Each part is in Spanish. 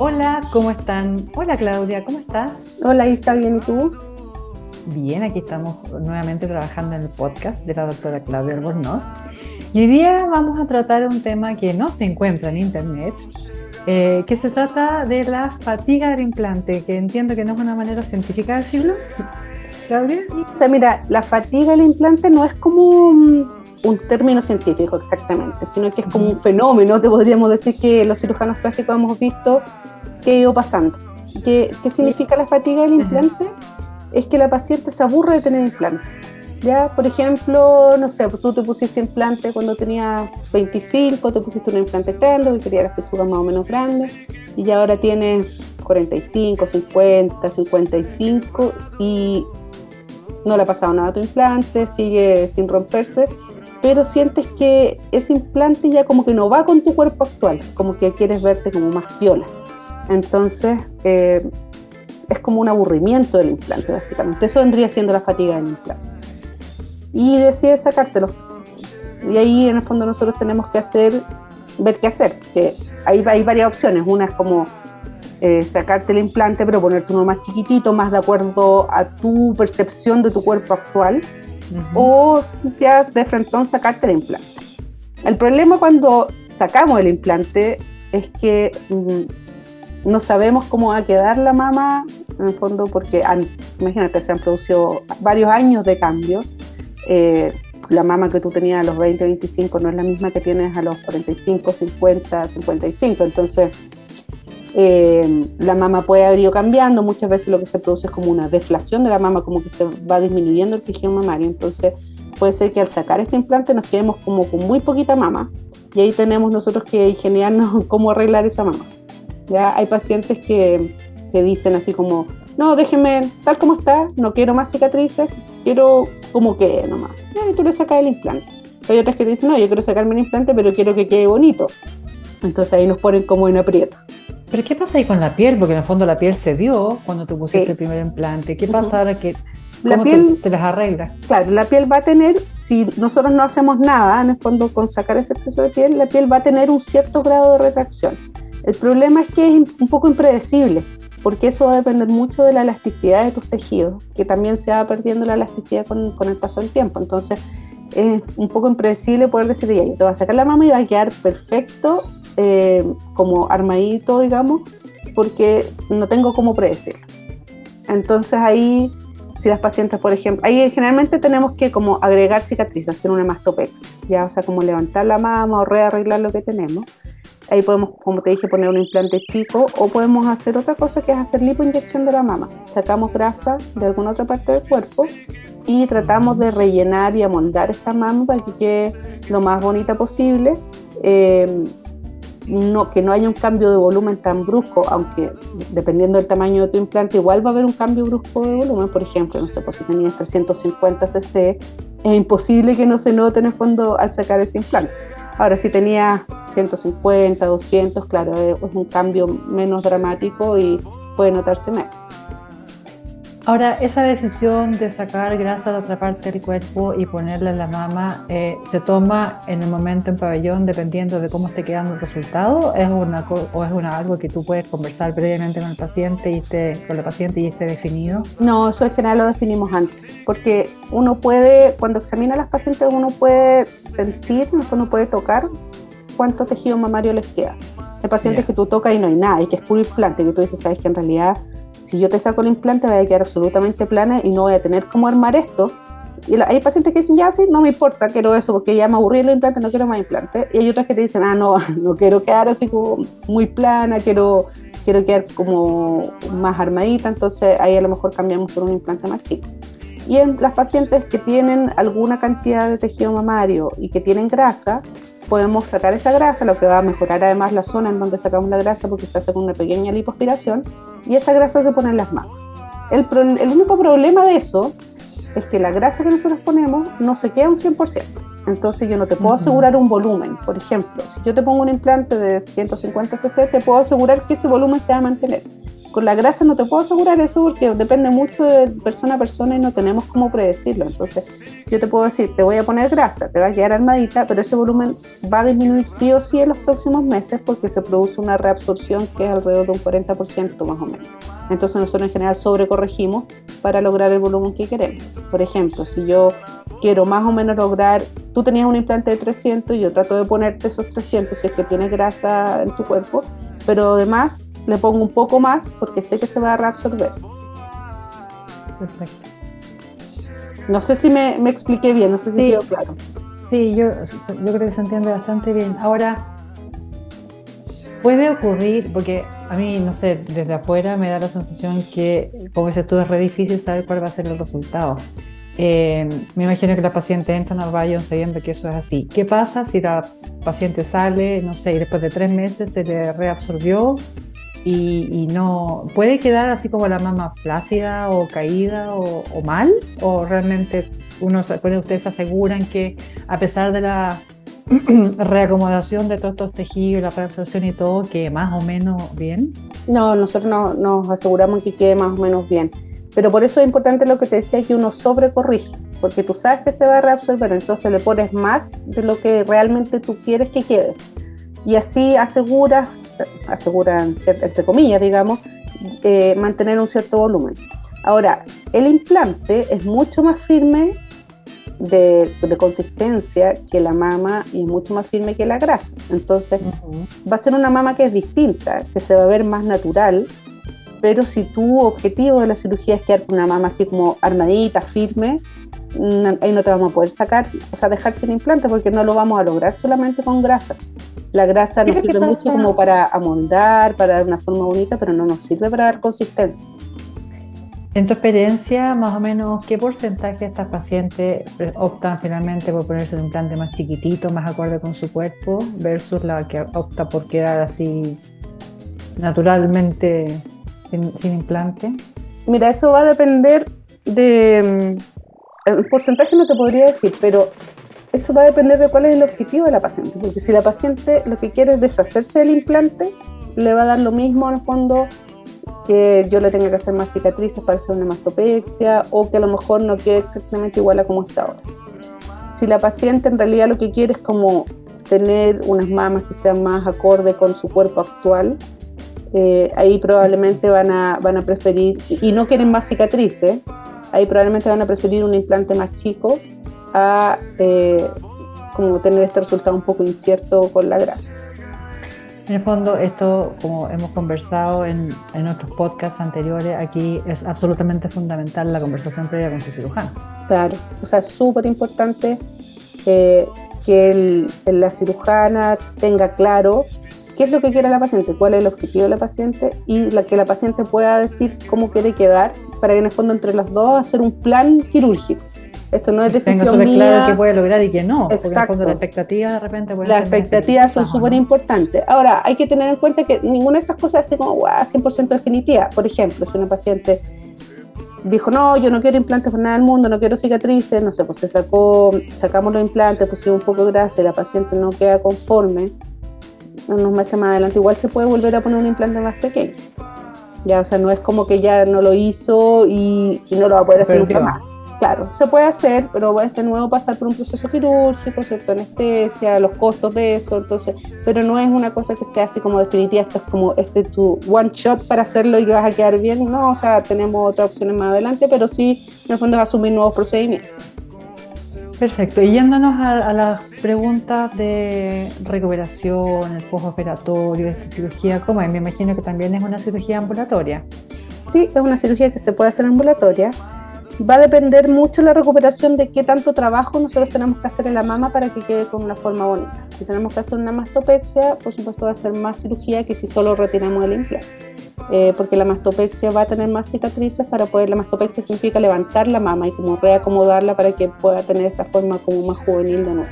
Hola, ¿cómo están? Hola Claudia, ¿cómo estás? Hola Isa, bien, ¿y tú? Bien, aquí estamos nuevamente trabajando en el podcast de la doctora Claudia Albornoz. Y hoy día vamos a tratar un tema que no se encuentra en internet, eh, que se trata de la fatiga del implante, que entiendo que no es una manera científica de decirlo. Claudia. O sea, mira, la fatiga del implante no es como un, un término científico exactamente, sino que es como un fenómeno, te podríamos decir que los cirujanos plásticos hemos visto que ha ido pasando. ¿Qué, qué significa la fatiga del implante? Es que la paciente se aburre de tener implante. Ya, por ejemplo, no sé, tú te pusiste implante cuando tenías 25, te pusiste un implante grande, que querías las pechugas más o menos grandes, y ya ahora tienes 45, 50, 55 y no le ha pasado nada a tu implante, sigue sin romperse, pero sientes que ese implante ya como que no va con tu cuerpo actual, como que quieres verte como más piola. Entonces, eh, es como un aburrimiento del implante, básicamente. Eso vendría siendo la fatiga del implante. Y decides sacártelo. Y ahí, en el fondo, nosotros tenemos que hacer, ver qué hacer. Que hay, hay varias opciones. Una es como eh, sacarte el implante, pero ponerte uno más chiquitito, más de acuerdo a tu percepción de tu cuerpo actual. O ya de frente sacarte el implante. El problema cuando sacamos el implante es que mm, no sabemos cómo va a quedar la mama, en el fondo, porque imagínate, se han producido varios años de cambio. Eh, la mama que tú tenías a los 20, 25 no es la misma que tienes a los 45, 50, 55. Entonces, eh, la mama puede haber ido cambiando, muchas veces lo que se produce es como una deflación de la mama, como que se va disminuyendo el tejido mamario, entonces puede ser que al sacar este implante nos quedemos como con muy poquita mama y ahí tenemos nosotros que ingeniarnos cómo arreglar esa mama. Ya hay pacientes que, que dicen así como, no, déjeme tal como está, no quiero más cicatrices, quiero como que nomás. Y tú le sacas el implante. Hay otras que dicen, no, yo quiero sacarme el implante, pero quiero que quede bonito. Entonces ahí nos ponen como en aprieto. Pero ¿qué pasa ahí con la piel? Porque en el fondo la piel se dio cuando tú pusiste el primer implante. ¿Qué pasa ahora que la piel, te, las arreglas? Claro, la piel va a tener, si nosotros no hacemos nada, en el fondo con sacar ese exceso de piel, la piel va a tener un cierto grado de retracción. El problema es que es un poco impredecible, porque eso va a depender mucho de la elasticidad de tus tejidos, que también se va perdiendo la elasticidad con, con el paso del tiempo. Entonces, es un poco impredecible poder decir, ya, yo te voy a sacar la mama y va a quedar perfecto eh, como armadito, digamos, porque no tengo cómo predecirlo. Entonces ahí, si las pacientes, por ejemplo, ahí generalmente tenemos que como agregar cicatrices, hacer una mastopex, ya, o sea, como levantar la mama o rearreglar lo que tenemos. Ahí podemos, como te dije, poner un implante chico o podemos hacer otra cosa que es hacer lipoinyección de la mama. Sacamos grasa de alguna otra parte del cuerpo y tratamos de rellenar y amoldar esta mama para que quede lo más bonita posible. Eh, no, que no haya un cambio de volumen tan brusco, aunque dependiendo del tamaño de tu implante, igual va a haber un cambio brusco de volumen. Por ejemplo, no sé, pues si tenías 350 cc, es imposible que no se note en el fondo al sacar ese implante. Ahora, si tenías 150, 200, claro, es un cambio menos dramático y puede notarse menos. Ahora, esa decisión de sacar grasa de otra parte del cuerpo y ponerla en la mama, eh, ¿se toma en el momento en pabellón dependiendo de cómo esté quedando el resultado? ¿Es una, ¿O es una, algo que tú puedes conversar previamente con el paciente y esté, con la paciente y esté definido? No, eso en general lo definimos antes, porque uno puede, cuando examina a las pacientes, uno puede sentir, uno puede tocar cuánto tejido mamario les queda. Hay pacientes que tú tocas y no hay nada, y que es puro implante, que tú dices, sabes que en realidad si yo te saco el implante voy a quedar absolutamente plana y no voy a tener cómo armar esto. Y hay pacientes que dicen, ya sí, no me importa, quiero eso, porque ya me aburrí los implantes, no quiero más implantes. Y hay otras que te dicen, ah, no, no quiero quedar así como muy plana, quiero, quiero quedar como más armadita, entonces ahí a lo mejor cambiamos por un implante más chico. Y en las pacientes que tienen alguna cantidad de tejido mamario y que tienen grasa, podemos sacar esa grasa, lo que va a mejorar además la zona en donde sacamos la grasa porque se hace con una pequeña lipoaspiración y esa grasa se pone en las manos. El, el único problema de eso es que la grasa que nosotros ponemos no se queda un 100%. Entonces yo no te puedo asegurar un volumen. Por ejemplo, si yo te pongo un implante de 150 cc, te puedo asegurar que ese volumen se va a mantener. Con la grasa no te puedo asegurar eso porque depende mucho de persona a persona y no tenemos cómo predecirlo. Entonces, yo te puedo decir, te voy a poner grasa, te va a quedar armadita, pero ese volumen va a disminuir sí o sí en los próximos meses porque se produce una reabsorción que es alrededor de un 40% más o menos. Entonces nosotros en general sobrecorregimos para lograr el volumen que queremos. Por ejemplo, si yo quiero más o menos lograr, tú tenías un implante de 300 y yo trato de ponerte esos 300 si es que tienes grasa en tu cuerpo, pero además le pongo un poco más porque sé que se va a reabsorber. Perfecto. No sé si me, me expliqué bien, no sé si quedó claro. Sí, yo, yo creo que se entiende bastante bien. Ahora, puede ocurrir, porque a mí, no sé, desde afuera me da la sensación que, como dices tú, es re difícil saber cuál va a ser el resultado. Eh, me imagino que la paciente entra al baño sabiendo que eso es así. ¿Qué pasa si la paciente sale, no sé, y después de tres meses se le reabsorbió y, no puede quedar así como la mama flácida o caída o, mal? ¿O realmente uno, ustedes aseguran que a pesar de la reacomodación de todos estos tejidos, la reabsorción y todo, que más o menos bien? No, nosotros no, nos aseguramos que quede más o menos bien. Pero por eso es importante lo que te decía, que uno sobrecorrige, porque tú sabes que se va a reabsorber, entonces le pones más de lo que realmente tú quieres que quede. Y así aseguras, aseguran, entre comillas, digamos, eh, mantener un cierto volumen. Ahora, el implante es mucho más firme de, consistencia que la mama y es mucho más firme que la grasa. Entonces, va a ser una mama que es distinta, que se va a ver más natural, pero si tu objetivo de la cirugía es quedar con una mama así como armadita, firme, ahí no te vamos a poder sacar, o sea, dejar sin implante porque no lo vamos a lograr solamente con grasa. La grasa nos sirve mucho como para amoldar, para dar una forma bonita, pero no nos sirve para dar consistencia. En tu experiencia, más o menos, ¿qué porcentaje de estas pacientes optan finalmente por ponerse un implante más chiquitito, más acorde con su cuerpo, versus la que opta por quedar así naturalmente sin, implante? Mira, eso va a depender de... Mm, el porcentaje no te podría decir, pero eso va a depender de cuál es el objetivo de la paciente. Porque si la paciente lo que quiere es deshacerse del implante, le va a dar lo mismo en el fondo que yo le tenga que hacer más cicatrices para hacer una mastopexia o que a lo mejor no quede exactamente igual a como está ahora. Si la paciente en realidad lo que quiere es como tener unas mamas que sean más acorde con su cuerpo actual, eh, ahí probablemente van a, van a preferir, y no quieren más cicatrices, ahí probablemente van a preferir un implante más chico a eh, como tener este resultado un poco incierto con la grasa. En el fondo, esto, como hemos conversado en, en otros podcasts anteriores, aquí es absolutamente fundamental la conversación previa con su cirujano. Claro, o sea, es súper importante eh, que la cirujana tenga claro qué es lo que quiere la paciente, cuál es el objetivo de la paciente y la, que la paciente pueda decir cómo quiere quedar para que en el fondo entre las dos hacer un plan quirúrgico. Esto no es decisión mía. claro qué puede lograr y qué no. Porque en el fondo la expectativa de repente puede Las expectativas son súper importantes. Ahora, hay que tener en cuenta que ninguna de estas cosas es como wow, 100% definitiva. Por ejemplo, si una paciente dijo, no, yo no quiero implantes por nada del mundo, no quiero cicatrices, no sé, pues se sacó, sacamos los implantes, pusimos un poco de grasa y la paciente no queda conforme, unos meses más adelante igual se puede volver a poner un implante más pequeño. Ya, o sea, no es como que ya no lo hizo y, no lo va a poder hacer nunca más. Claro, se puede hacer, pero va de nuevo pasar por un proceso quirúrgico, ¿cierto? Anestesia, los costos de eso, entonces, pero no es una cosa que sea así como definitiva, esto es como este tu one shot para hacerlo y vas a quedar bien, no, o sea, tenemos otras opciones más adelante, pero sí, en el fondo es asumir nuevos procedimientos. Perfecto, y yéndonos a, las preguntas de recuperación, el postoperatorio, esta cirugía, ¿cómo es? Me imagino que también es una cirugía ambulatoria. Sí, es una cirugía que se puede hacer ambulatoria va a depender mucho la recuperación de qué tanto trabajo nosotros tenemos que hacer en la mama para que quede con una forma bonita. Si tenemos que hacer una mastopexia, por supuesto va a ser más cirugía que si solo retiramos el implante. Eh, porque la mastopexia va a tener más cicatrices para poder, la mastopexia significa levantar la mama y como reacomodarla para que pueda tener esta forma como más juvenil de nuevo.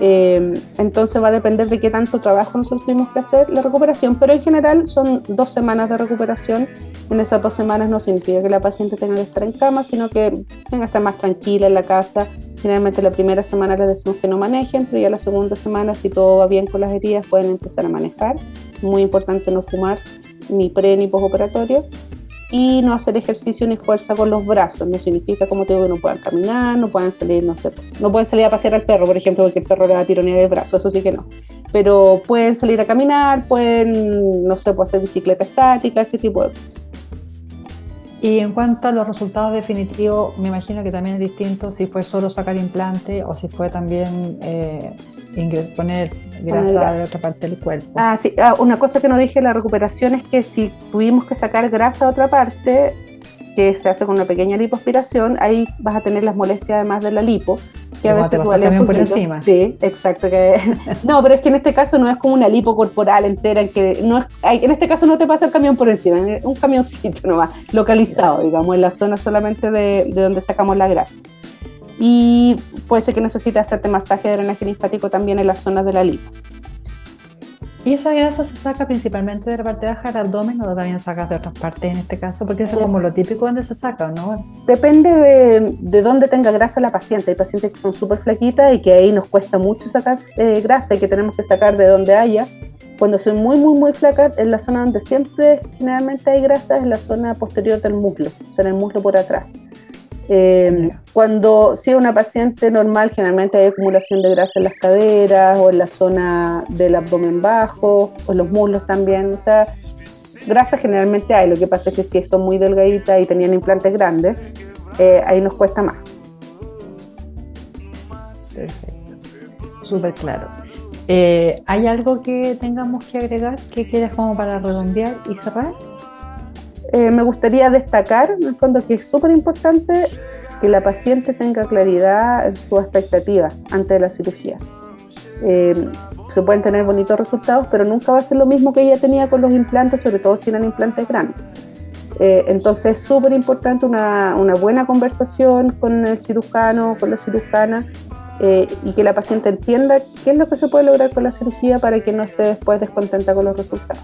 Eh, entonces va a depender de qué tanto trabajo nosotros tuvimos que hacer la recuperación, pero en general son dos semanas de recuperación en esas dos semanas no significa que la paciente tenga que estar en cama, sino que tenga que estar más tranquila en la casa. Generalmente la primera semana les decimos que no manejen, pero ya la segunda semana, si todo va bien con las heridas, pueden empezar a manejar. Muy importante no fumar ni pre ni postoperatorio, y no hacer ejercicio ni fuerza con los brazos. No significa, como te digo, que no puedan caminar, no puedan salir, no sé, no pueden salir a pasear al perro, por ejemplo, porque el perro le va a tironear el brazo, eso sí que no. Pero pueden salir a caminar, pueden, no sé, pueden hacer bicicleta estática, ese tipo de cosas. Y en cuanto a los resultados definitivos, me imagino que también es distinto si fue solo sacar implante o si fue también eh, poner grasa de otra parte del cuerpo. Ah, sí. Ah, una cosa que no dije en la recuperación es que si tuvimos que sacar grasa de otra parte, que se hace con una pequeña lipoaspiración, ahí vas a tener las molestias además de la lipo, que a veces duele por encima. Sí, exacto. Que... no, pero es que en este caso no es como una lipo corporal entera, en que no es... en este caso no te pasa el camión por encima, un camioncito nomás, localizado, digamos, en la zona solamente de, de donde sacamos la grasa. Y puede ser que necesites hacerte masaje de drenaje linfático también en las zonas de la lipo. ¿Y esa grasa se saca principalmente de la parte baja del abdomen o también sacas de otras partes en este caso? Porque eso es como lo típico donde se saca, ¿no? Depende de, de dónde tenga grasa la paciente. Hay pacientes que son súper flaquitas y que ahí nos cuesta mucho sacar eh, grasa y que tenemos que sacar de donde haya. Cuando soy muy, muy, muy flaca, en la zona donde siempre generalmente hay grasa es la zona posterior del muslo, o sea, en el muslo por atrás. Eh, cuando si es una paciente normal, generalmente hay acumulación de grasa en las caderas o en la zona del abdomen bajo o en los muslos también. O sea, grasa generalmente hay. Lo que pasa es que si son muy delgaditas y tenían implantes grandes, eh, ahí nos cuesta más. Perfecto. Súper claro. Eh, ¿Hay algo que tengamos que agregar que quieras como para redondear y cerrar? Eh, me gustaría destacar, en el fondo, que es súper importante que la paciente tenga claridad en sus expectativas antes de la cirugía. Eh, se pueden tener bonitos resultados, pero nunca va a ser lo mismo que ella tenía con los implantes, sobre todo si eran implantes grandes. Eh, entonces es súper importante una, buena conversación con el cirujano, con la cirujana, y que la paciente entienda qué es lo que se puede lograr con la cirugía para que no esté después descontenta con los resultados.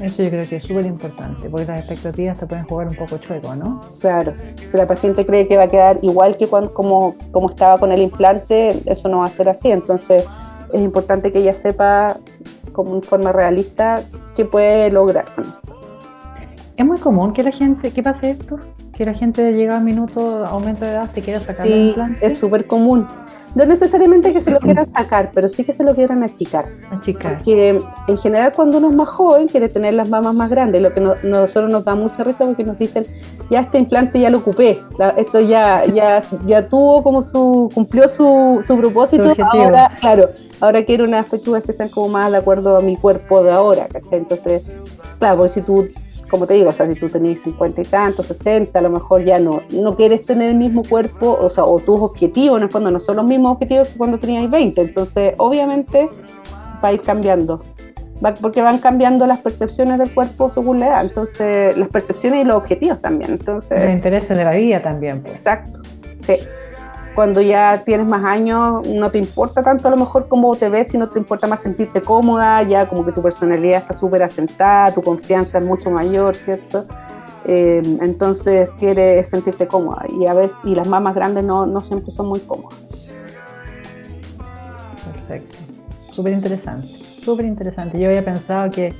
Eso yo creo que es súper importante, porque las expectativas te pueden jugar un poco chueco, ¿no? Claro, si la paciente cree que va a quedar igual que cuando, como, como estaba con el implante, eso no va a ser así. Entonces es importante que ella sepa, como en forma realista, qué puede lograr. Es muy común que la gente, ¿qué pase esto? Que la gente llega a minuto, aumento de edad, se quiera sacar el implante. Es súper común no necesariamente que se lo quieran sacar, pero sí que se lo quieran achicar. Achicar. Porque en general cuando uno es más joven quiere tener las mamas más grandes, lo que no, nosotros nos da mucha risa porque nos dicen, ya este implante ya lo ocupé, esto ya, ya, ya tuvo como su, cumplió su, su propósito, ahora, claro, ahora quiero unas pechugas que sean como más de acuerdo a mi cuerpo de ahora, Entonces, claro, porque si tú como te digo, o sea, si tú tenés 50 y tantos, 60, a lo mejor ya no, no quieres tener el mismo cuerpo, o sea, o tus objetivos en el fondo no son los mismos objetivos que cuando tenías 20. Entonces, obviamente, va a ir cambiando. porque van cambiando las percepciones del cuerpo según la edad. Entonces, las percepciones y los objetivos también. Entonces, los intereses de la vida también. Pues. Exacto. Sí cuando ya tienes más años no te importa tanto a lo mejor cómo te ves, sino te importa más sentirte cómoda, ya como que tu personalidad está súper asentada, tu confianza es mucho mayor, ¿cierto? Eh, entonces quieres sentirte cómoda y a veces y las mamás grandes no, no siempre son muy cómodas. Perfecto, súper interesante, súper interesante. Yo había pensado que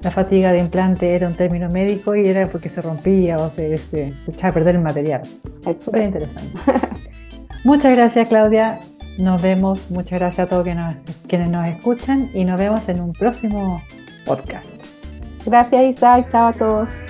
la fatiga de implante era un término médico y era porque se rompía o se, se, se echaba a perder el material. Súper interesante. Muchas gracias, Claudia. Nos vemos. Muchas gracias a todos quienes nos escuchan y nos vemos en un próximo podcast. Gracias, Isaac. Chao a todos.